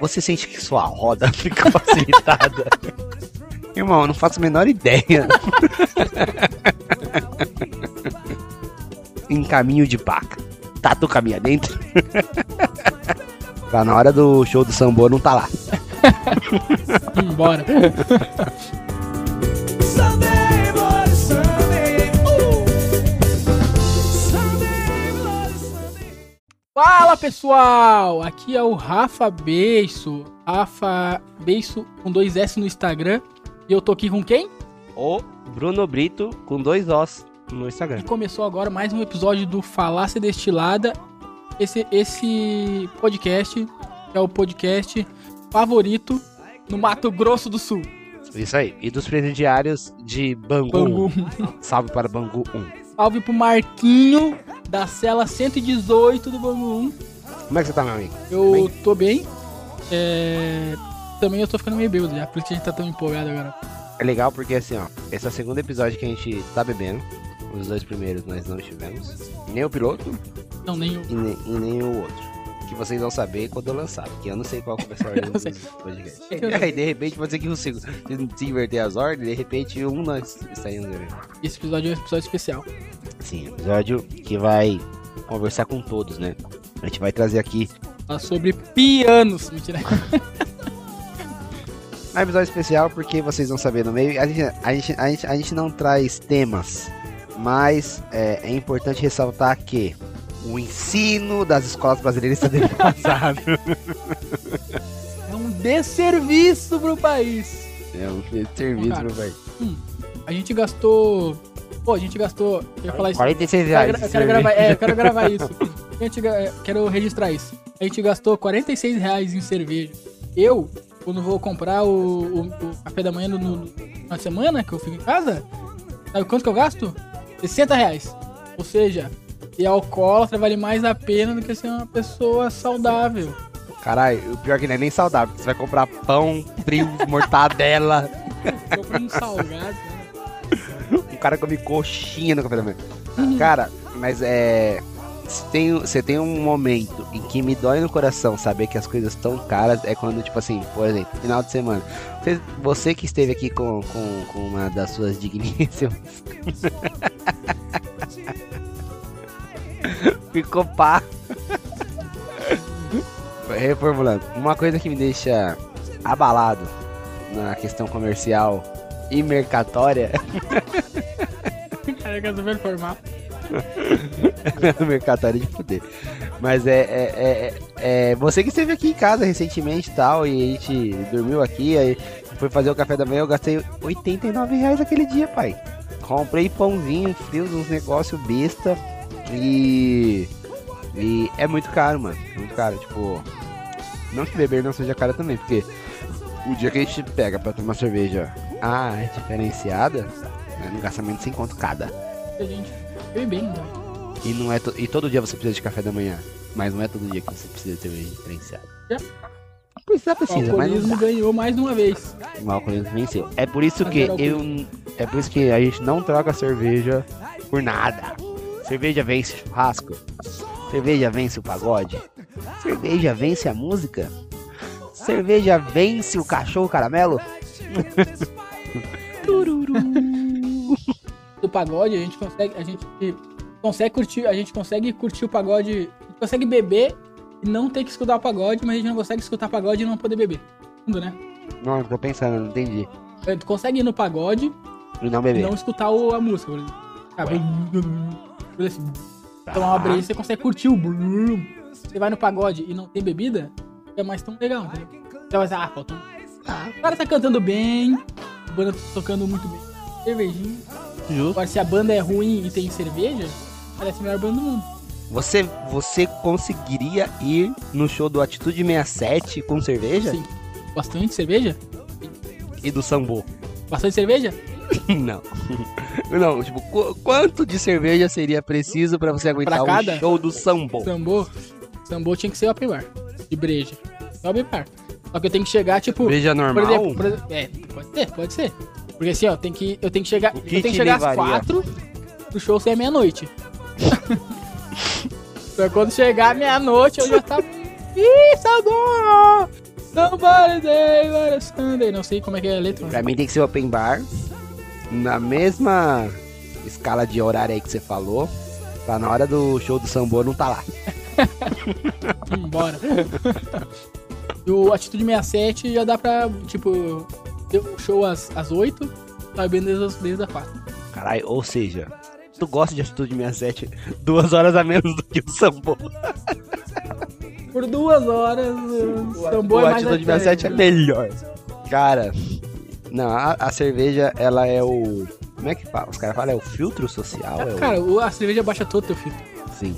Você sente que sua roda fica facilitada? Irmão, eu não faço a menor ideia. em caminho de paca. Tá tu caminha dentro? tá na hora do show do Sambo, não tá lá. Bora. Fala pessoal, aqui é o Rafa Beiço, Rafa Beiço com dois S no Instagram. E eu tô aqui com quem? O Bruno Brito com dois Os no E Instagram. começou agora mais um episódio do Falácia Destilada. Esse, esse podcast é o podcast favorito no Mato Grosso do Sul. Isso aí. E dos presidiários de Bangu. Bangu. Salve para Bangu 1. Salve pro Marquinho da cela 118 do Bangu 1. Como é que você tá, meu amigo? Eu Bem? tô bem. É, Também eu tô ficando meio bêbado já, por isso que a gente tá tão empolgado agora. É legal porque assim, ó, esse é o segundo episódio que a gente tá bebendo. Os dois primeiros nós não estivemos. Nem o piloto Não, nem o. e e nem o outro. Que vocês vão saber quando eu lançar. Porque eu não sei qual ser a ordem dos podcasts. É Aí de repente pode ser que um se, inverter as ordens, de repente um nós saímos. Esse episódio é um episódio especial. Sim, episódio que vai conversar com todos, né? A gente vai trazer aqui Falar sobre pianos. Mentira. um episódio especial porque vocês vão saber no meio. A gente, a gente, a gente, a gente não traz temas, mas é, é importante ressaltar que o ensino das escolas brasileiras está defasado. É um desserviço pro país. é um serviço Cara, pro país. A gente gastou. Pô, a gente gastou. Eu ia falar isso. 46 Eu reais. quero, eu quero gravar, é, eu quero gravar isso. A gente, é, quero registrar isso. A gente gastou 46 reais em cerveja. Eu, quando vou comprar o, o- o café da manhã no, no- na semana que eu fico em casa, sabe quanto que eu gasto? 60 reais. Ou seja, e alcoólatra vale mais a pena do que ser uma pessoa saudável. Caralho, o pior é que não é nem saudável. Você vai comprar pão, frio, mortadela. Compra um salgado. né? O cara come coxinha no café da manhã. Cara, mas é. se tem- Você tem um momento em que me dói no coração saber que as coisas estão caras. É quando, tipo assim, por exemplo, final de semana. Você, você que esteve aqui com, com, com uma das suas digníssimas. Ficou pá. Reformulando. Uma coisa que me deixa abalado na questão comercial e mercatória Cara, eu quero super formar. mercatório de poder. Mas é, é, é, é- você que esteve aqui em casa recentemente e tal, e a gente dormiu aqui, aí foi fazer o café da manhã, eu gastei 89 reais aquele dia, pai. Comprei pãozinho, frios, uns negócios besta e. E é muito caro, mano. É muito caro, tipo. Não que beber não seja caro também, porque o dia que a gente pega pra tomar cerveja ah, é diferenciada, né, no gastamento sem conto cada. A gente foi bem, né? E, não é to- e todo dia você precisa de café da manhã. Mas não é todo dia que você precisa de cerveja diferenciada. É. Precisa, O mas não dá. ganhou mais de uma vez. O alcoolismo venceu. É por isso que eu. É por isso que a gente não troca cerveja por nada. Cerveja vence churrasco. Cerveja vence o pagode. Cerveja vence a música. Cerveja vence o cachorro caramelo. Tururu. do pagode, a gente consegue, a gente consegue curtir, a gente consegue curtir o pagode, a gente consegue beber e não ter que escutar o pagode, mas a gente não consegue escutar pagode e não poder beber. Tudo, né? Não, tô pensando, não entendi. É, Tu consegue ir no pagode E não e beber. não escutar o- a música, por exemplo. Ah, assim, tomar uma breja, você consegue curtir o blum. Você vai no pagode e não tem bebida, é mais tão legal, entendeu? Você vai dizer, ah, faltou. Ah, o cara tá cantando bem, a banda tá tocando muito bem. Cervejinha. Justo. Agora, se a banda é ruim e tem cerveja, parece a melhor banda do mundo. Você, você conseguiria ir no show do Atitude 67 com cerveja? Sim. Bastante cerveja? E do Sambo? Bastante cerveja? Não. Não, tipo, qu- quanto de cerveja seria preciso pra você aguentar Pra cada? o show do Sambo? Sambô? Sambô tinha que ser open bar. De breja. Só open bar. Só que eu tenho que chegar, tipo. Por normal? exemplo, por exemplo- é, pode ser, pode ser. Porque assim, ó, tem que, eu tenho que chegar, O eu tenho que chegar às levaria? quatro, o show ser meia-noite. então quando chegar meia-noite, eu já tava Ih, sabor! Somebody day, but a Sunday. Não sei como é que é a letra. Pra mim tem que ser open bar. Na mesma escala de horário aí que você falou. Pra na hora do show do Sambô não tá lá. Hum, bora. E o Atitude 67 já dá pra, tipo, ter um show às, às 8, tá bem desde, as- desde as 4. Caralho, ou seja, tu gosta de Atitude 67 duas horas a menos do que o Sambô. Por duas horas, o tambor o é mais Atitude 67 é melhor. Cara, não, a, a cerveja, ela é o. Como é que fala? Os caras falam, é o filtro social? É o- Cara, o- a cerveja baixa todo teu filtro. Sim.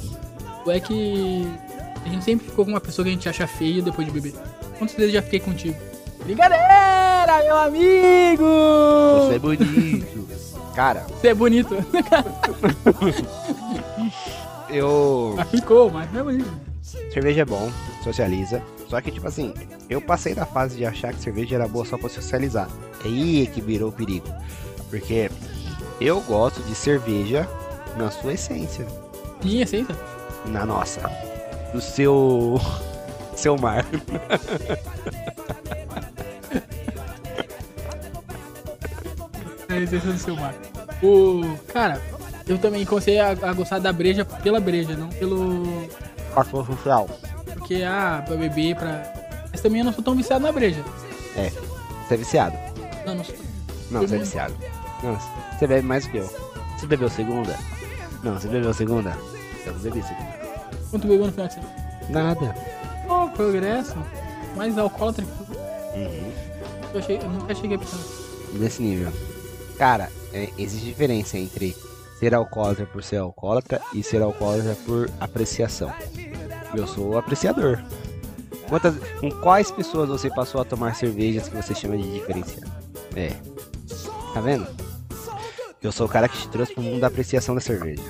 O é que a gente sempre ficou com uma pessoa que a gente acha feia depois de beber. Quantas vezes eu já fiquei contigo? Brincadeira, meu amigo! Você é bonito. Cara, Você é bonito. eu. Mas ficou, mas é bonito. Cerveja é bom, socializa. Só que, tipo assim, eu passei da fase de achar que cerveja era boa só pra socializar. É aí que virou o perigo. Porque eu gosto de cerveja na sua essência. Minha aceita? Na nossa. Do seu. Seu mar. É a essência do seu mar. O. Cara, eu também comecei a, a gostar da breja pela breja, não pelo. Fator social. Porque, ah, pra beber, pra. Mas também eu não sou tão viciado na breja. É. Você é viciado. Não, não sou. Não, você é viciado. Não, você bebe mais do que eu. Você bebeu segunda? Não, você bebeu segunda? Eu não bebi segunda. Quanto bebeu no final de semana? Nada. Pô, progresso. Mais alcoólatra que. Uhum. Eu, achei, eu nunca cheguei a pensar. Nesse nível. Cara, é, existe diferença entre ser alcoólatra por ser alcoólatra e ser alcoólatra por apreciação. Eu sou apreciador. Quantas, com quais pessoas você passou a tomar cervejas que você chama de diferenciado? É. Tá vendo? Eu sou o cara que te trouxe pro mundo da apreciação da cerveja.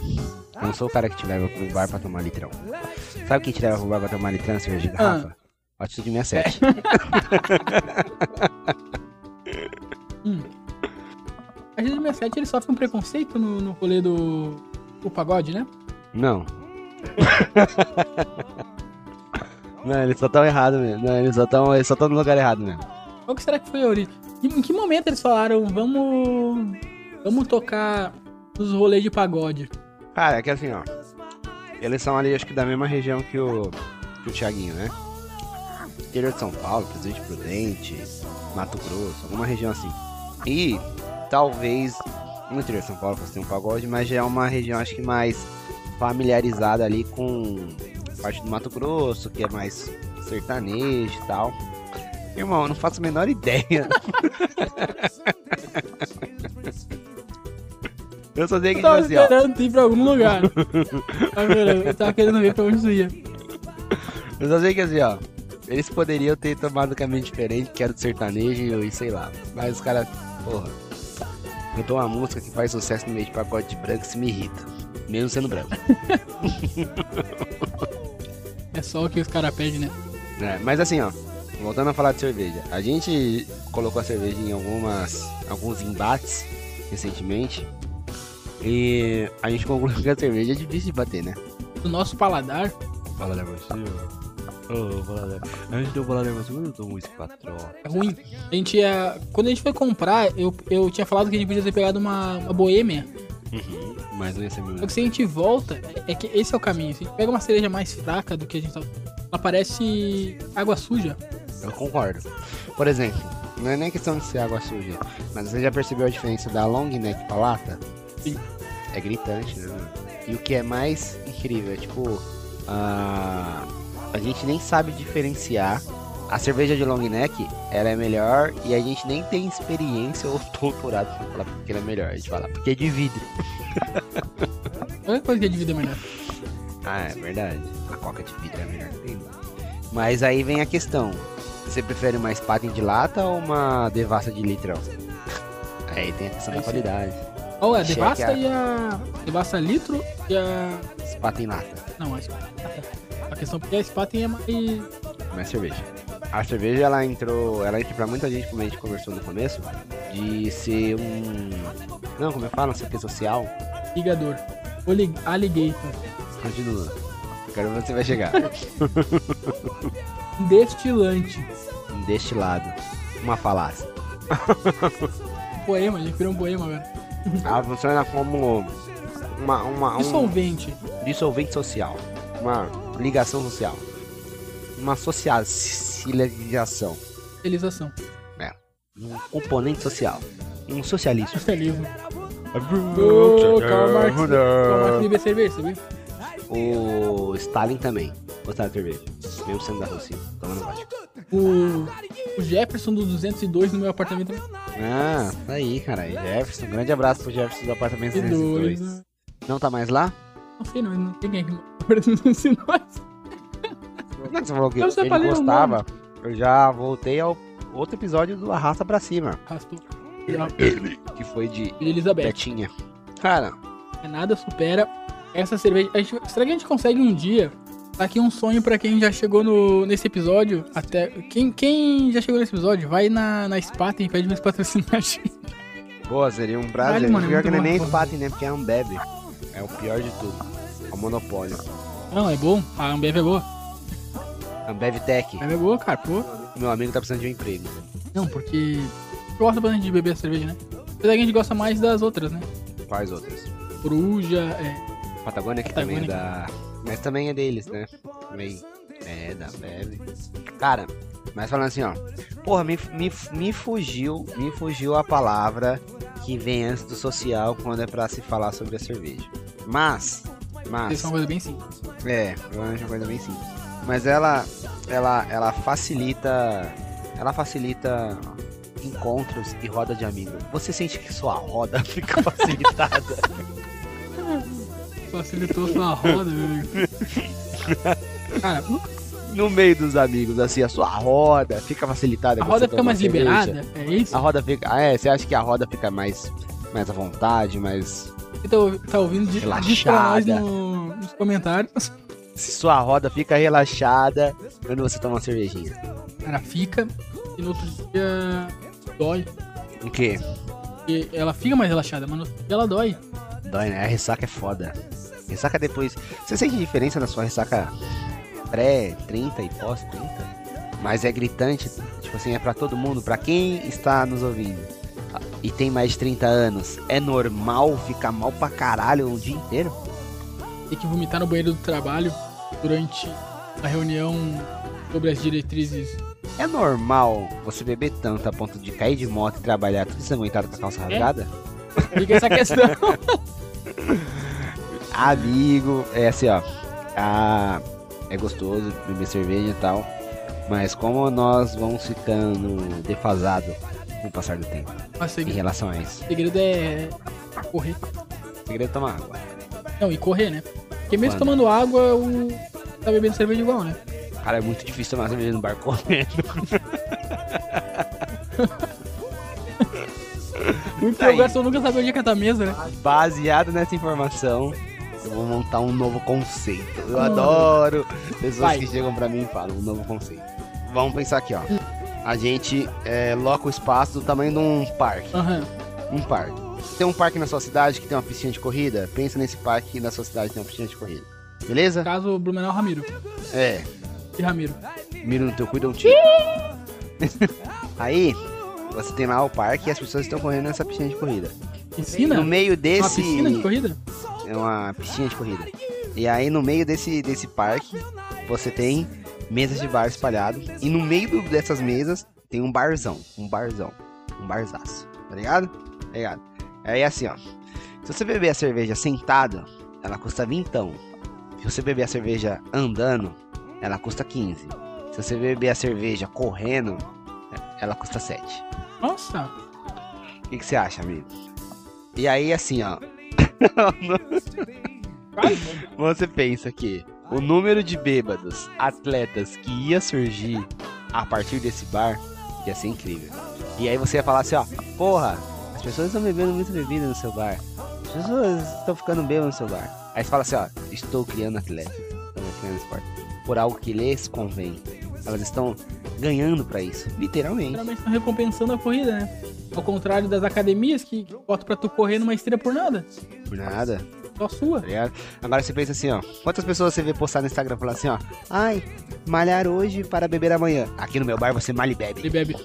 Eu não sou o cara que te leva pro bar pra tomar litrão. Sabe quem te leva pro bar pra tomar litrão, cerveja de garrafa? Atitude 67. Hum. A gente 67 ele sofre um preconceito no, no rolê do. O pagode, né? Não. Não, eles só estão errados mesmo. Não, eles só estão eles só tão no lugar errado mesmo. Qual que será que foi? E Em que momento eles falaram, vamos. Vamos tocar nos rolês de pagode? Cara, é que assim, ó. Eles são ali, acho que da mesma região que o, que o Thiaguinho, né? Interior de São Paulo, Presidente Prudente, Mato Grosso, alguma região assim. E talvez no interior de São Paulo fosse ter um pagode, mas já é uma região, acho que mais familiarizada ali com parte do Mato Grosso, que é mais sertanejo e tal. Irmão, eu não faço a menor ideia. eu só sei que, Eu tipo tava assim, ó. esperando tu ir pra algum lugar. Esperando, eu tava querendo ver pra onde tu ia. Eu só sei que assim, ó. Eles poderiam ter tomado um caminho diferente, que era do sertanejo e sei lá. Mas os caras, porra. Cantou uma música que faz sucesso no meio de pacote branco, isso me irrita. Mesmo sendo branco. É só o que os caras pedem, né? É, mas assim, ó. Voltando a falar de cerveja. A gente colocou a cerveja em algumas. alguns embates recentemente. E a gente concluiu que a cerveja é difícil de bater, né? Do nosso paladar, da você, Ô, paladar. A gente tem um paladar você, eu tomo uísque patrão. é ruim. A gente ia. Quando a gente foi comprar, eu, eu tinha falado que a gente podia ter pegado uma, uma boêmia. Uhum. Mas não ia ser meu. Só que se a gente volta, é, que esse é o caminho. Se a gente pega uma cereja mais fraca do que a gente tá. Ela parece água suja. Eu concordo. Por exemplo, não é nem questão de ser água suja, mas você já percebeu a diferença da long neck pra lata? Sim. É gritante, né? E o que é mais incrível é tipo. A, a gente nem sabe diferenciar. A cerveja de long neck, ela é melhor e a gente nem tem experiência ou doutorado pra falar porque ela é melhor. A gente fala, porque é de vidro. Qualquer coisa que é de vida melhor. Ah, é verdade. A coca de vidro é melhor. Mas aí vem a questão. Você prefere uma Spaten de lata ou uma devassa de litrão? Aí tem a questão Aí da sim. qualidade. Olha, a Cheque devassa a- e a. Devassa litro e a. Spaten lata. Não, a Spaten. A questão porque a Spaten é mais. Mais cerveja. A cerveja ela entrou. Ela entra pra muita gente, como a gente conversou no começo, de ser um. Não, como eu falo, não sei o que social. ligador. Oli- Alligator. Continua. Quero ver onde você vai chegar. Destilante. Deste lado. Uma falácia. Poema, a gente virou um poema agora. Ela funciona como uma, uma, um Dissolvente. dissolvente social. Uma ligação social. Uma socialização. Realização. Um componente social. Um socialismo. Socialismo. Ô, Karl Marx. Karl Marx bebia cerveja, sabia? O Stalin também. Gostava de cerveja. Mesmo sendo da Rússia. Tomando vodka. O, o Jefferson do 202 no meu apartamento. Ah, tá aí, cara. Jefferson. Um grande abraço pro Jefferson do apartamento 202. 202. Não tá mais lá? Não sei, não, não tem quem aqui no apartamento 202. Não, você falou que Eu ele gostava. Eu já voltei ao outro episódio do Arrasta Pra Cima. Arrastou. Que foi de E Elizabeth. Betinha. Cara, Nada supera essa cerveja. A gente- será que a gente consegue um dia? Tá aqui um sonho pra quem já chegou no, nesse episódio. Até quem, quem já chegou nesse episódio, vai na, na Spaten e pede mais patrocinar a gente. boa, seria um prazer. Caralho, mano, é pior que não é nem. Spaten, né? Porque é Ambev. É o pior de tudo. É o monopólio. Não, é bom. A Ambev é boa. Ambev Tech. A Ambev é boa, cara. Pô. Meu amigo tá precisando de um emprego. Não, porque gosta bastante de beber cerveja, né? Apesar que a gente gosta mais das outras, né? Quais outras? Coruja, é. Patagônia que também é Patagônia. da. Mas também é deles, né? Também. É, da Ambev. Cara, mas falando assim, ó. Porra, me, me, me fugiu. Me fugiu a palavra que vem antes do social quando é pra se falar sobre a cerveja. Mas. Mas. Isso é uma coisa bem simples. É, é uma coisa bem simples. Mas ela, ela, ela facilita, ela facilita encontros e roda de amigos. Você sente que sua roda fica facilitada? Facilitou sua roda, meu amigo. Cara, no meio dos amigos, assim, a sua roda fica facilitada. a roda fica mais cerveja? liberada, é isso? A roda fica, ah, é, você acha que a roda fica mais, mais à vontade, mais Você tá, ouvi- ouvindo? Diz, diz pra nós Relaxada. no- nos comentários. Se sua roda fica relaxada quando você toma uma cervejinha? Cara, fica e no outro dia dói. O quê? E ela fica mais relaxada, mas no outro dia ela dói. Dói, né? A ressaca é foda. Ressaca depois. Você sente diferença na sua ressaca pré-30 e pós-30? Mas é gritante, tipo assim, é pra todo mundo, pra quem está nos ouvindo e tem mais de 30 anos, é normal ficar mal pra caralho o dia inteiro? Tem que vomitar no banheiro do trabalho durante a reunião sobre as diretrizes. É normal você beber tanto a ponto de cair de moto e trabalhar tudo ensanguentado com a calça rasgada? Fica essa questão. Amigo, é assim, ó. Ah, é gostoso beber cerveja e tal. Mas como nós vamos ficando defasado com o passar do tempo o em relação a isso. o segredo é correr. O segredo é tomar água. Não, e correr, né? Porque mesmo tomando água, o... tá bebendo cerveja igual, né? Cara, é muito difícil tomar cerveja no bar correndo. O Tá aí. empolgação garçom nunca sabe onde é que tá a mesa, né? Baseado nessa informação, eu vou montar um novo conceito. Eu Hum. adoro pessoas Vai. que chegam pra mim e falam um novo conceito. Vamos pensar aqui, ó. A gente é, loca o espaço do tamanho de um parque. Aham. Um parque. Tem um parque na sua cidade que tem uma piscina de corrida? Pensa nesse parque que na sua cidade tem uma piscina de corrida. Beleza? Caso Blumenau Ramiro. É. E Ramiro. Mira no teu cu e dá um tiro. Aí, você tem lá o parque e as pessoas estão correndo nessa piscina de corrida. Piscina? No meio Uma desse. piscina de corrida? É uma piscina de corrida. E aí no meio desse, desse parque, você tem mesas de bar espalhado. E no meio dessas mesas tem um barzão. Um barzão. Um barzaço. Tá ligado? Tá ligado? Aí assim, ó. Se você beber a cerveja sentado, ela custa vintão. Se você beber a cerveja andando, ela custa 15. Se você beber a cerveja correndo, ela custa 7. Nossa. O que, que você acha, amigo? E aí, assim, ó. Você pensa que o número de bêbados, atletas que ia surgir a partir desse bar ia ser incrível. E aí você ia falar assim, ó, porra, pessoas estão bebendo muita bebida no seu bar. As pessoas estão ficando bêbadas no seu bar. Aí você fala assim, ó, estou criando atletas, estou criando esporte. Por algo que lhes convém. Elas estão ganhando pra isso, literalmente. Geralmente estão recompensando a corrida, né? Ao contrário das academias que botam pra tu correr numa esteira por nada. Por nada. Só sua. tá? Agora você pensa assim, ó. Quantas pessoas você vê postar no Instagram falando assim, ó. Ai, malhar hoje para beber amanhã. Aqui no meu bar você malha e bebe. bebe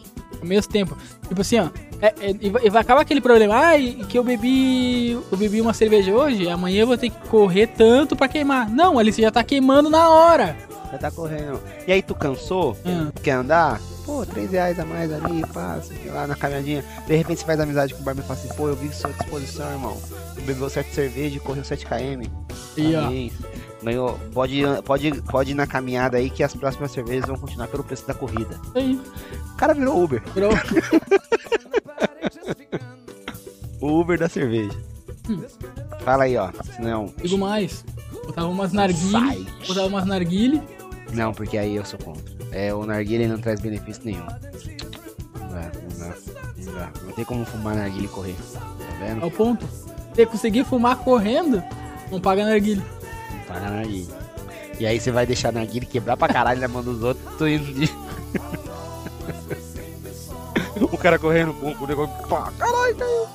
ao mesmo tempo. Tipo assim, ó. é- é- e vai acabar aquele problema. Ai, que eu bebi. Eu bebi uma cerveja hoje, amanhã eu vou ter que correr tanto pra queimar. Não, ali você já tá queimando na hora. Você tá correndo. E aí tu cansou? Ah. Quer andar? Pô, 3 reais a mais ali, passa, sei lá, na caminhadinha. De repente você faz amizade com o barman e fala assim, pô, eu vi sua disposição, irmão. Tu bebeu 7 cerveja e correu 7km. E ó. Ganhou. Pode, pode, pode ir na caminhada aí que as próximas cervejas vão continuar pelo preço da corrida. Aí. O cara virou Uber. Virou. O Uber da cerveja. Hum. Fala aí, ó. Não. Digo mais. Botava umas narguile. Botava umas narguile. Não, porque aí eu sou contra. É, o narguilha não traz benefício nenhum. Não dá, não dá, não dá. Não tem como fumar narguilha e correr. Tá vendo? Ao ponto. Você conseguir fumar correndo, não paga narguile. Não paga narguilha. E aí você vai deixar a narguilha quebrar pra caralho na mão dos outros, tô indo de... o cara correndo, pum, o negócio, pá, caralho, caiu.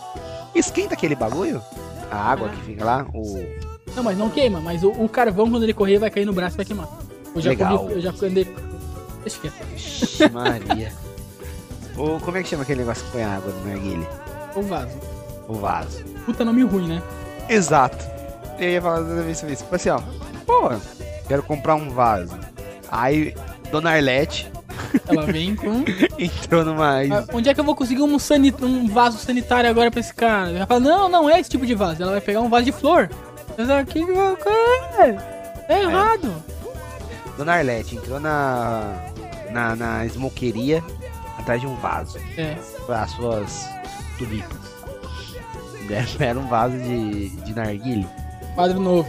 Esquenta aquele bagulho? A água que fica lá, o... Não, mas não queima. Mas o, o carvão, quando ele correr, vai cair no braço e vai queimar. Eu já Legal. comi- eu já andei. Maria. o, como é que chama aquele negócio que põe a água no narguilha? O vaso. O vaso. Puta nome ruim, né? Exato. Eu ia falar exatamente isso. Tipo assim, ó. Pô, quero comprar um vaso. Aí, Dona Arlete Ela vem com. entrou numa. Ah, onde é que eu vou conseguir um, sani- um vaso sanitário agora pra esse cara? Ela fala, não, não é esse tipo de vaso. Ela vai pegar um vaso de flor. Mas aqui, cara, é errado. Dona Arlete entrou na. Na, na esmoqueria atrás de um vaso É. para as suas tulipas. Era um vaso de, de narguile. Quadro novo.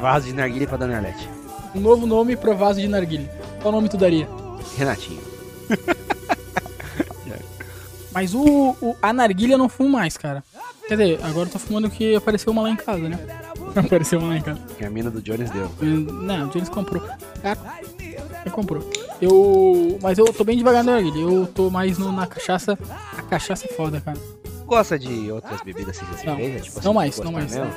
Vaso de narguile pra Dona Arlete. Um novo nome pro vaso de narguilha. Qual nome tu daria? Renatinho. Mas o, o a narguilha eu não fumo mais, cara. Quer dizer, agora eu tô fumando que apareceu uma lá em casa, né? apareceu uma lá em casa. Que a mina do Jones deu. Não, o James comprou. Cara, ele comprou. Eu. Mas eu tô bem devagar na narguilha. Eu tô mais no- na cachaça. A cachaça é foda, cara. Gosta de outras bebidas sem ser Não. cerveja? Tipo Não assim, mais, gosta não mais. mesmo?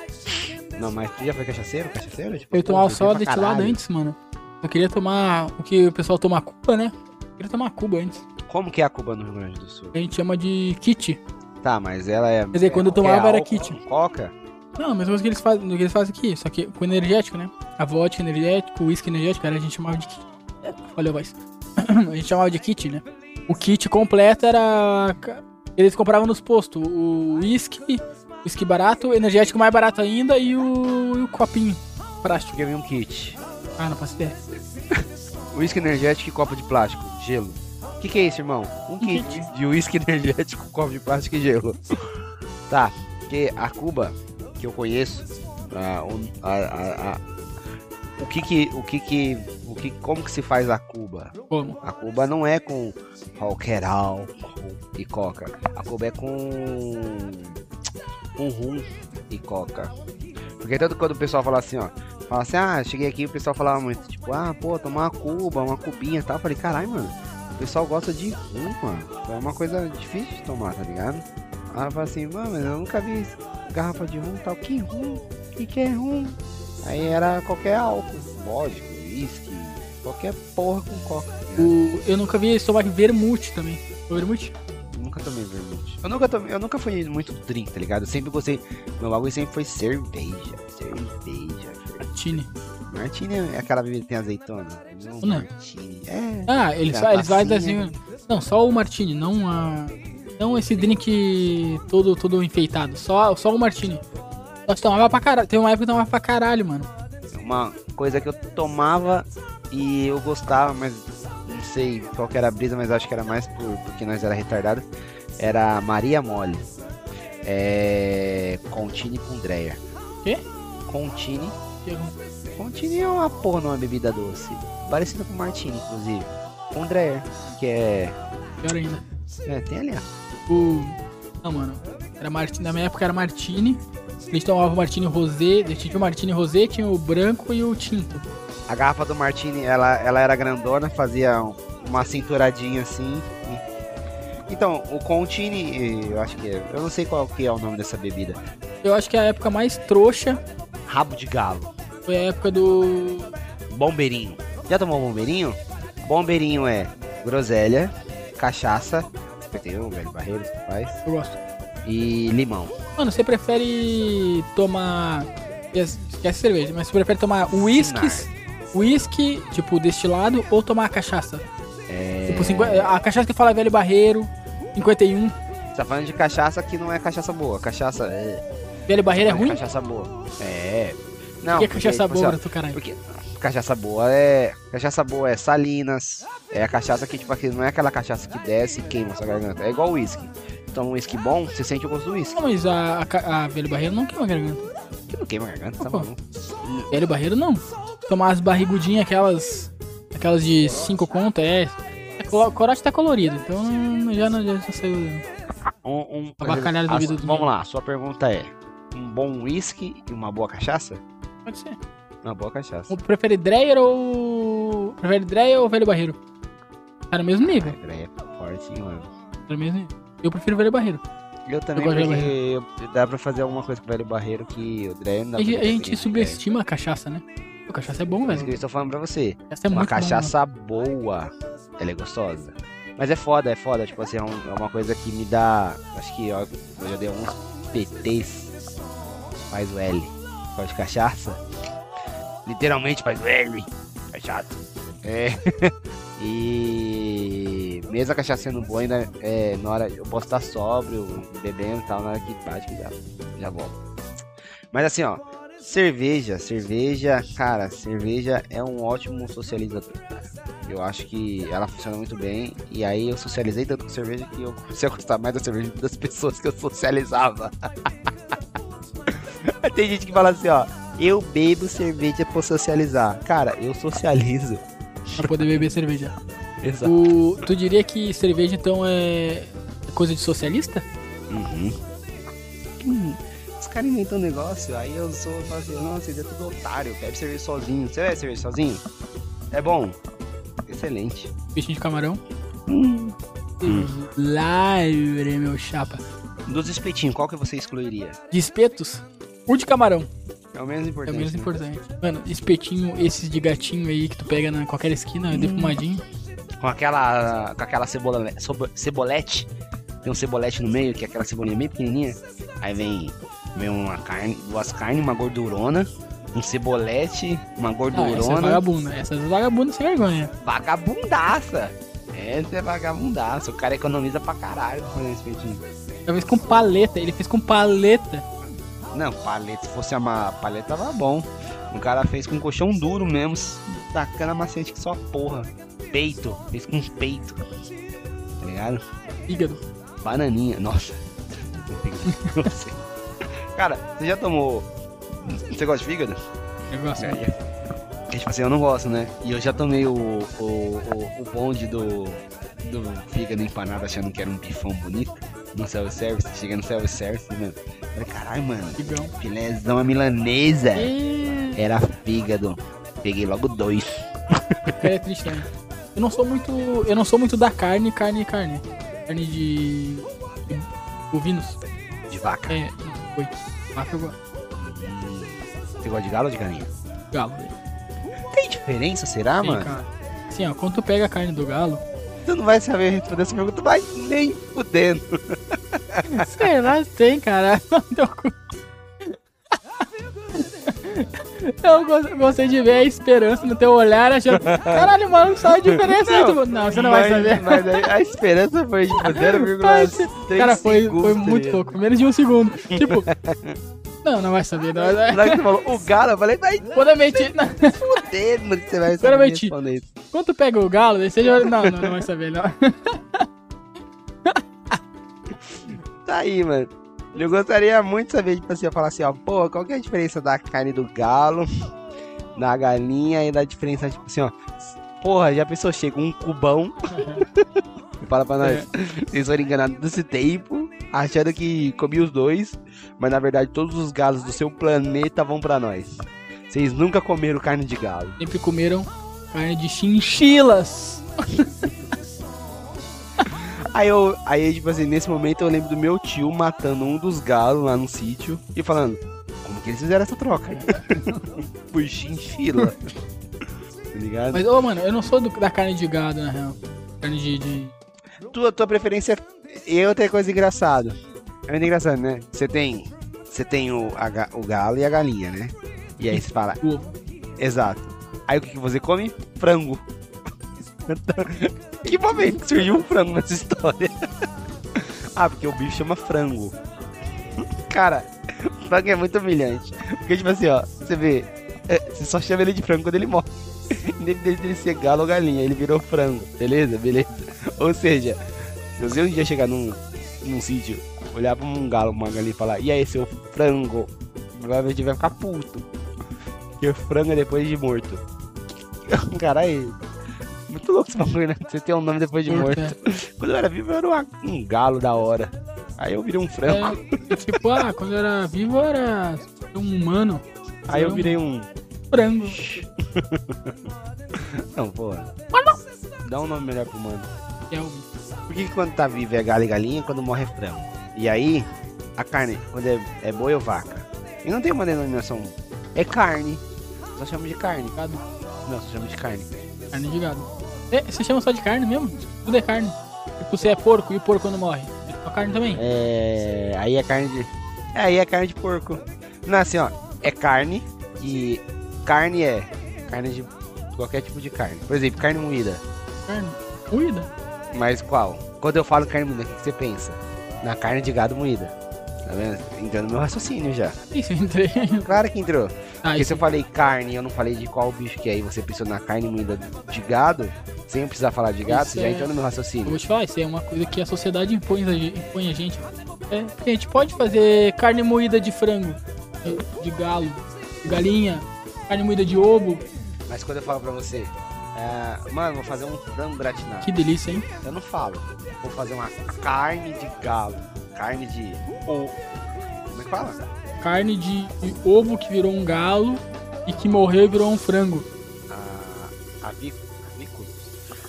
Não, mas tu já foi cachaceiro? Cachaceiro? Tipo, Eu tomar pô, o só destilado antes, mano. Eu queria tomar o que o pessoal toma Cuba, né? Eu queria tomar Cuba antes. Como que é a Cuba no Rio Grande do Sul? A gente chama de kit. Tá, mas ela é. Quer dizer, quando eu é tomava era álcool kit. Coca? Não, mesma coisa que eles fazem, que eles fazem aqui, só que com energético, né? A vodka energético, o whisky energético, era a gente chamava de kit. É, Olha a voz. a gente chamava de kit, né? O kit completo era. Eles compravam nos postos o whisky, whisky barato, energético mais barato ainda e o, e o copinho plástico. Vem um kit. Ah, não faço ideia. Whisky energético e copo de plástico. Gelo. O que, que é isso, irmão? Um kit de whisky energético, copo de plástico e gelo. Tá, porque a Cuba que eu conheço, a, o- a, a- a- o que que, o que que, o que, como que se faz a Cuba? Como? A Cuba não é com qualquer álcool e coca. A Cuba é com com rum e coca. Porque tanto quando o pessoal fala assim, ó, fala assim, ah, cheguei aqui o pessoal falava muito, tipo, ah, pô, tomar uma cuba, uma cubinha e tal. Eu falei, caralho, mano, o pessoal gosta de rum, mano. É uma coisa difícil de tomar, tá ligado? Aí eu falo assim, mano, mas eu nunca vi garrafa de rum tal. Que rum? Que que é rum? Aí era qualquer álcool, vodka, uísque, qualquer porra com coca. tá? O, eu nunca vi tomar vermute também. Vermute? Nunca tomei vermute. Eu nunca tomei, eu nunca fui muito drink, tá ligado? Eu sempre gostei. Meu bagulho sempre foi cerveja. Cerveja. Martini. Martini é aquela bebida que tem azeitona. Não, Não. Martini. É. Ah, eles, fa- eles fazem assim. Não, só o Martini, não a. Não esse drink todo, todo enfeitado. Só, só o Martini. Nós tomava pra caralho. Tem uma época que tomava pra caralho, mano. Uma coisa que eu tomava e eu gostava, mas não sei qual que era a brisa, mas acho que era mais por, porque nós era retardado. Era Maria Mole. É. Contine com Dreyer. Quê? Contine. Que- Contine é uma porra numa bebida doce. Parecida com Martini, inclusive. Com Dreyer. Que é. Pior ainda. É, tem ali, ó. O. Não, mano. Era Martini. Na minha época era Martini. A gente tomava o Martini Rosé. A gente tinha o Martini Rosé, tinha o branco e o tinto. A garrafa do Martini, ela, ela era grandona, fazia um- uma cinturadinha assim. Então, o Contini, eu acho que é. Eu não sei qual que é o nome dessa bebida. Eu acho que a época mais trouxa Rabo de galo. Foi a época do. Bombeirinho. Já tomou bombeirinho? Bombeirinho é groselha, cachaça, um velho barreiro, faz, Eu gosto. e limão. Mano, você prefere tomar. Esquece cerveja, mas você prefere tomar uísques, uísque, tipo, destilado, ou tomar cachaça? É... Tipo, 50 a cachaça que fala velho barreiro, 51. Você tá falando de cachaça que não é cachaça boa. Cachaça é. Velho barreiro é ruim? Cachaça boa. É. Não, que é porque, cachaça tipo boa assim, pra tu caralho? Porque cachaça boa é. Cachaça boa é salinas. É a cachaça que, tipo, aqui, não é aquela cachaça que desce e queima sua garganta. É igual uísque. Então, um uísque bom, você sente o gosto do uísque. Não, mas a, a, a velho barreiro não queima garganta. Que não queima a garganta, tá Pô. maluco? Velho barreiro não. Tomar as barrigudinhas, aquelas. Aquelas de 5 conto, é. É corote tá colorido, então já, não- já, saiu. Um, um, Abacalhado do a- vida do Vamos lá, sua pergunta é: um bom uísque e uma boa cachaça? Pode ser. Uma boa cachaça. Prefere Dreyer ou. Prefere Dreyer ou velho barreiro? Tá no mesmo nível. Peraí, é forte, hein, mano. Tá no mesmo nível. Eu prefiro velho barreiro. Eu também, de porque eu- dá pra fazer alguma coisa com o velho barreiro que o Dreyer não dá A, pra gente- a fazer gente ele, subestima a cachaça, né? A cachaça é bom, É isso que eu velho. estou falando pra você. Essa é uma muito bom, cachaça boa, ela é gostosa. Mas é foda, é foda. Tipo assim, é, um- é uma coisa que me dá. Acho que ó, eu já dei uns PTs. Faz o L. Gosto de cachaça. Literalmente faz o L. Cachaça. É. e. Mesmo a cachaça sendo boa, ainda é, na hora. Eu posso estar sóbrio, bebendo e tal, na hora que bate, já, já volto. Mas assim, ó. Cerveja, cerveja, cara, cerveja é um ótimo socializador. Eu acho que ela funciona muito bem. E aí eu socializei tanto com cerveja que eu comecei a gostar mais da cerveja das pessoas que eu socializava. Tem gente que fala assim, ó. Eu bebo cerveja pra socializar. Cara, eu socializo. Pra poder beber cerveja. Exato. O, tu diria que cerveja, então, é coisa de socialista? Uhum. Hum, inventam um negócio, aí eu sou eu falo assim, nossa, ele é tudo otário, bebe cerveja sozinho. Você bebe cerveja sozinho? É bom? Excelente. Peixinho de camarão? Hum. Livre, meu chapa. Dos espetinhos, qual que você excluiria? De espetos? O de camarão. É o menos É importante. o menos né? importante. Mano, espetinho, esses de gatinho aí que tu pega na qualquer esquina, defumadinho. Com aquela. Com aquela cebola, cebolete. Tem um cebolete no meio, que é aquela cebolinha bem pequenininha. Aí vem, vem uma carne, duas carnes, uma gordurona, um cebolete, uma Ah, essa é gordurona. vagabunda. Essa é vagabunda sem vergonha. vagabundaça. Essa é vagabundaça. O cara economiza pra caralho pra fazer esse espetinho. Talvez com paleta. Ele fez com paleta. Não, paleta, se fosse uma paleta tava bom. O cara fez com colchão duro mesmo, tacando a macete que só porra. Peito, fez com peito. Tá ligado? Fígado. Bananinha, nossa. Não sei. Cara, você já tomou. Você gosta de fígado? Eu gosto. É, é. Tipo assim, eu não gosto, né? E eu já tomei o, o, o, o bonde do, do fígado empanado achando que era um bifão bonito no self-service. Chega no self-service, mano. Falei, caralho, mano, filézão a milanesa. E... Era fígado. Peguei logo dois. É triste, né? Eu não sou muito. Eu não sou muito da carne, carne, carne. Carne de. de bovinos. De vaca. É, não, boi. Vaca eu gosto. Você gosta de galo ou de galinha? Galo. Tem diferença, será, Tem, mano? cara. Assim, ó, quando tu pega a carne do galo, Tu não vai saber responder essa pergunta, vai nem fudendo. sei lá, tem, cara. Teu cu. Eu go- gostei de ver a esperança no teu olhar, achando. Caralho, mano, sabe a diferença aí? tu- Não, você não vai Mas- saber. Mas aí a esperança foi tipo Ai, 0,3 Cara, foi, segundos, foi tá muito ligado? pouco, menos de um segundo. Tipo. Não, não vai saber, não vai que você falou o galo, eu falei, vai Quando eu meti. não. fuder, mano, você vai saber Claramente. responder isso. Quando tu pega o galo, você já. Não, não, não vai saber, não. Tá aí, mano. Eu gostaria muito de saber, tipo assim, eu falar assim, ó, pô, qual que é a diferença da carne do galo, da galinha e da diferença, tipo assim, ó. Porra, já pensou, chega um cubão e fala pra nós, vocês foram enganados desse tempo, achando que comi os dois, mas na verdade todos os galos do seu planeta vão pra nós. Vocês nunca comeram carne de galo. Sempre comeram carne de chinchilas. Aí eu, aí tipo assim, nesse momento eu lembro do meu tio matando um dos galos lá no sítio e falando, como que eles fizeram essa troca? Por chinchila. tá ligado? Mas, ô, mano, eu não sou do- da carne de gado, na real. Carne de. de... tua, tua preferência é- e outra coisa engraçada. É muito engraçado, né? Você tem. Você tem o, a o galo e a galinha, né? E aí você fala, exato. Aí o que, que você come? Frango. que momento surgiu um frango nessa história? ah, porque o bicho chama frango. Cara, frango é muito humilhante. Porque, tipo assim, ó, você vê, é, você só chama ele de frango quando ele morre. Independente dele ser galo ou galinha, ele virou frango, beleza? Beleza. Ou seja, se você um dia chegar num, num sítio, olhar pra um galo, uma galinha e falar, e aí, seu frango? Provavelmente vai ficar puto. Porque frango é depois de morto. Caralho, muito louco esse bagulho, né? Você tem um nome depois de morto. É. Quando eu era vivo, eu era uma- um galo da hora. Aí eu virei um frango. É, tipo, ah, quando eu era vivo eu era um humano. Aí eu virei um. frango. Não, porra. Dá um nome melhor pro mano. Kelvin. Por que, que quando tá vivo é galo e galinha quando morre é frango? E aí, a carne, quando é, é boi ou vaca? E não tem uma denominação. É carne. Só chama de carne. Gado. Não, só chama de carne. Carne de gado. É, você chama só de carne mesmo? Tudo é carne. Tipo, você é porco e o porco quando morre. É só carne também. É. Aí é carne de. É, aí é carne de porco. Não, assim, ó. É carne e. Carne é. Carne de. Qualquer tipo de carne. Por exemplo, carne moída. Carne. Moída. Mas qual? Quando eu falo carne moída, o que você pensa? Na carne de gado moída. Tá vendo? Entrando no meu raciocínio já. Isso, eu entrei. Claro que entrou. Ah, Porque se eu falei carne e eu não falei de qual bicho que é, e você pensou na carne moída de gado, sem precisar falar de gado, Isso você já é- entrou no meu Eu raciocínio. vou te falar, isso é uma coisa que a sociedade impõe a gente. Impõe a gente. É, a gente pode fazer carne moída de frango, de- galo, galinha, carne moída de ovo. Mas quando eu falo pra você, é, mano, vou fazer um frango gratinado. Que delícia, hein? Eu não falo. Vou fazer uma carne de galo. Carne de. Ou. Como é que fala? Carne de, de ovo que virou um galo e que morreu e virou um frango. A. Avic...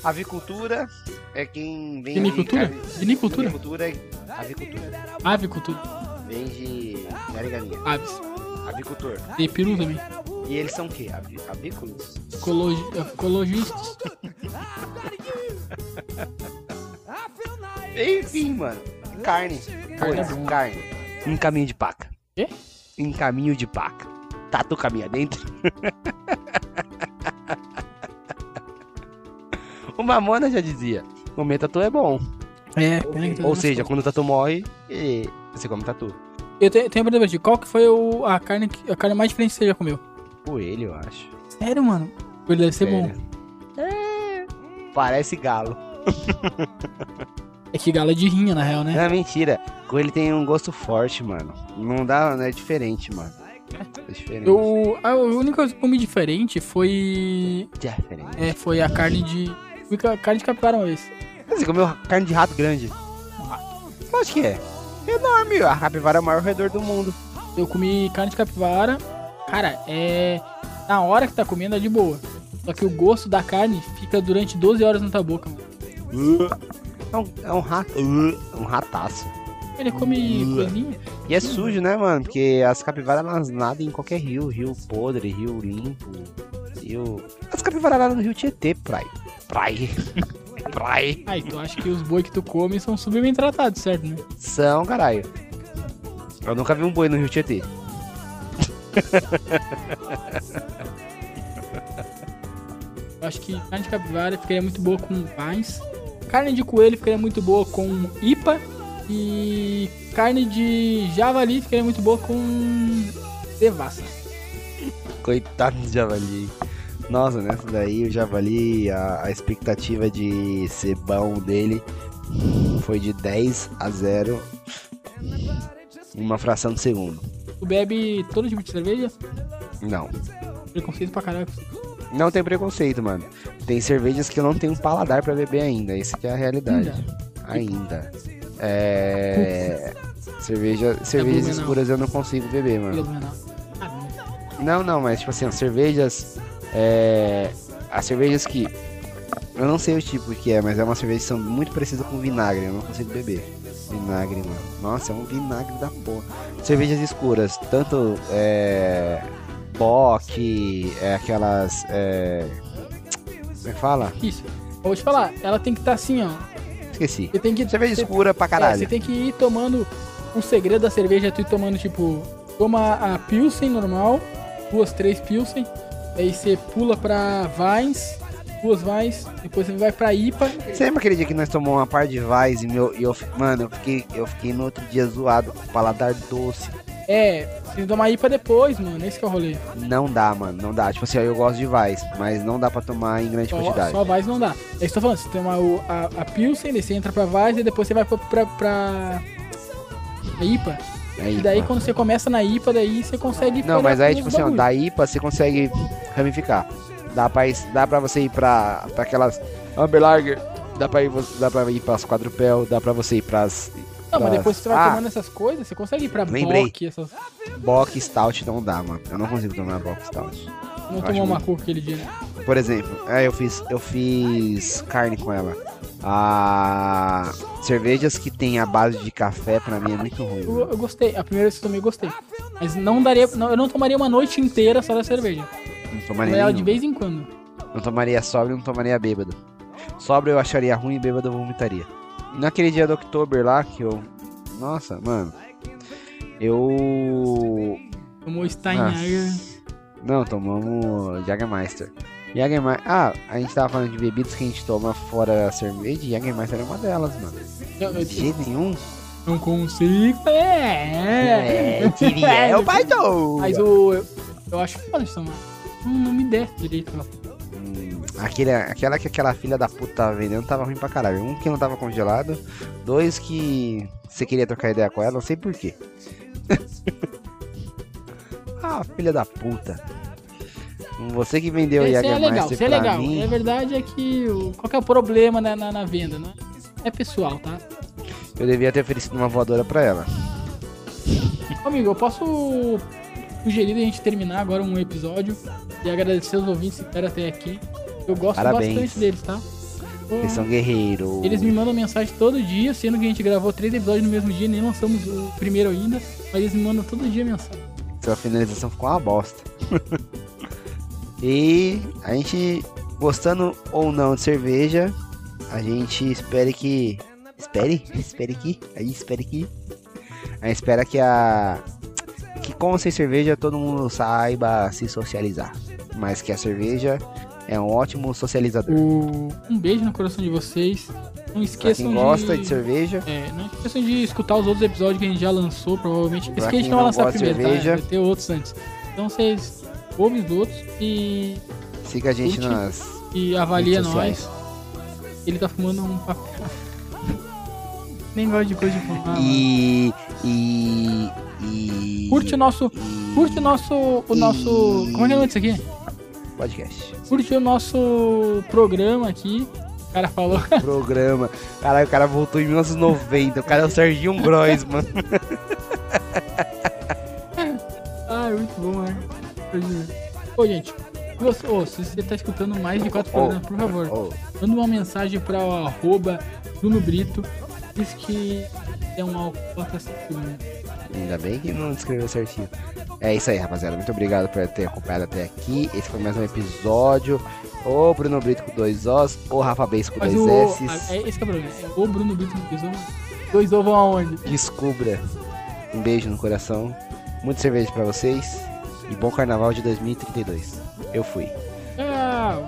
Avicultura é quem vende. Vinicultura? Vinicultura? Vinicultura é avicultura. Avicultura. Vende galo e galinha. Aves. Avicultor. E peru também. E eles são o quê? Avícolas? Ecologi ecologistas. Enfim, mano. Carne. Carne é bom. carne. Em caminho de paca. Quê? Em caminho de paca. Tatu caminha dentro. o Mamona já dizia: comer tatu é bom. É, pena que Ou dando seja, quando o tatu morre, você come tatu. Eu tenho, tenho uma pergunta pra ti. Qual que foi o, a, carne, a carne mais diferente que você já comeu? Coelho, eu acho. Sério, mano? Ele deve ser bom. Sério. É. Parece galo. É que galo é de rinha, na real, né? Não, mentira. Coelho tem um gosto forte, mano. Não dá, não é diferente, mano. É diferente. Eu, a única coisa que eu comi diferente foi. Diferente. É, foi a carne de. Fui com a carne de capivara uma vez. Você comeu carne de rato grande? Acho que é. Enorme. A capivara é o maior roedor do mundo. Eu comi carne de capivara. Cara, é. Na hora que tá comendo é de boa. Só que o gosto da carne fica durante 12 horas na tua boca, mano. É um, é um rato. É um rataço. Ele come coisinha. E é sujo, né, mano? Porque as capivaras elas nadam em qualquer rio. Rio podre, rio limpo. Rio. As capivaras nadam no rio Tietê, praia. Praia. praia. Ah, então acho que os boi que tu come são super bem tratados, certo, né? São, caralho. Eu nunca vi um boi no rio Tietê. Eu acho que carne de capivara ficaria muito boa com pães. Carne de coelho ficaria muito boa com ipa. E carne de javali ficaria muito boa com devassa. Coitado do javali. Nossa, nessa daí o javali, a, a expectativa de ser bom dele foi de 10 a 0 em uma fração de segundo. Tu bebe todo tipo de cerveja? Não. Preconceito pra caralho. Não tem preconceito, mano. Tem cervejas que eu não tenho paladar pra beber ainda. Isso que é a realidade. Ainda. É. Cerveja, cervejas Blumenau. escuras eu não consigo beber, mano. Ah, não. Não, não, mas tipo assim, as cervejas. É. As cervejas que Eu não sei o tipo que é, mas é uma cerveja que são muito parecida com vinagre. Eu não consigo beber. Vinagre, mano. Nossa, é um vinagre da porra. Cervejas escuras, tanto é. Bock, é aquelas. É. Como é que fala? Isso. Eu vou te falar, ela tem que estar assim, ó. Esqueci. Você tem que. Cerveja você- escura pra É, caralho. você tem que ir tomando. Um segredo da cerveja é tu ir tomando, tipo, toma a Pilsen normal, duas, três Pilsen, aí você pula pra Vines, duas Vines, depois você vai pra IPA. Você lembra aquele dia que nós tomamos uma par de Vais e meu. E eu, mano, eu fiquei, eu fiquei no outro dia zoado com paladar doce. É, você tem que tomar IPA depois, mano, esse que é o rolê. Não dá, mano, não dá. Tipo assim, eu gosto de Vais, mas não dá pra tomar em grande Só, quantidade. só Vines não dá. É isso que eu tô falando, você toma o, a, a Pilsen, daí você entra pra Vines e depois você vai pra, pra, pra IPA. E daí quando você começa na IPA, daí você consegue... Não, mas aí, tipo assim, ó, da IPA você consegue ramificar. Dá pra, dá pra você ir pra, pra aquelas Amber Lager, dá pra, ir, dá pra ir pras quadrupel, dá pra você ir pras Não, mas depois que você vai Ah, tomando essas coisas, você consegue ir pra Lembrei. Bock, essas... Bock Stout não dá, mano. Eu não consigo tomar Bock Stout. Não Eu tomou uma muito- aquele dia, né? Por exemplo, é, eu fiz, eu fiz carne com ela. Ah, cervejas que tem a base de café pra mim é muito ruim. Eu, eu gostei, a primeira vez que eu tomei, gostei. Mas não daria, não, eu não tomaria uma noite inteira só da cerveja. Não Tomaria ela de nenhum. vez em quando. Não tomaria sóbrio, não tomaria bêbado. Sóbrio eu acharia ruim e bêbado eu vomitaria. Naquele dia do Oktober lá que eu. Nossa, mano. Eu. Tomou Steinhager. Não, tomamos Jagermeister. Jagermeister. Ah, a gente tava falando de bebidas que a gente toma fora a cerveja e Jagermeister é uma delas, mano. Eu, eu, De jeito nenhum. não consigo. É, É, Tiriel Baidou. Mas o. Eu, eu acho foda de tomar. Não, não me der direito. Hum, aquele, aquela que aquela filha da puta tava vendendo tava ruim pra caralho. Um que não tava congelado, dois que você queria trocar ideia com ela, não sei porquê. ah, filha da puta. Você que vendeu o Esse é legal, isso é legal. mim, A verdade é que o, qual que é o problema na, na, na venda, né? É pessoal, tá? eu devia ter oferecido uma voadora pra ela. Amigo, eu posso sugerir a gente terminar agora um episódio e agradecer os ouvintes que ficaram até aqui. Eu gosto Parabéns. bastante deles, tá? Eles são guerreiros. Eles me mandam mensagem todo dia, sendo que a gente gravou três episódios no mesmo dia, nem lançamos o primeiro ainda, mas eles me mandam todo dia mensagem. Sua finalização ficou uma bosta. e a gente, gostando ou não de cerveja, a gente espere que. Espere? Espere que? A gente espere que. A gente espera que a. Que com sem cerveja todo mundo saiba se socializar. Mas que a cerveja é um ótimo socializador. Um beijo no coração de vocês. Não Pra esqueçam quem gosta de cerveja, É, não esqueçam de escutar os outros episódios que a gente já lançou, provavelmente. Pra Esse que a gente não vai lançar de primeiro, tá? cerveja. Vai ter outros antes. Então vocês ouvem os outros e, siga a gente Curte. nas. e avalia nós. Ele tá fumando um papel. Nem gosto de coisa de fumar. E. E. E. Curte o nosso. e- Curte o nosso. O nosso. Como é que é o nome disso aqui? Podcast. Curte o nosso programa aqui. O cara falou. programa. Caralho, o cara voltou em 1990. O cara é o Serginho Gross, mano. Ai, muito bom, né? Ô, gente. se você- ô, se você tá escutando mais de quatro programas, por favor, manda uma mensagem para o arroba Bruno Brito. Diz que é um cinco segundos. ainda bem que não escreveu certinho. É isso aí, rapaziada. Muito obrigado por ter acompanhado até aqui. Esse foi mais um episódio. O Bruno Brito com dois Os, o Rafa Beis com Mas dois o. S. É, esse que é o problema. É o Bruno Brito com dois ovos. Dois ovos aonde? Descubra. Um beijo no coração. Muita cerveja pra vocês e bom carnaval de 2032. Eu fui. Ah,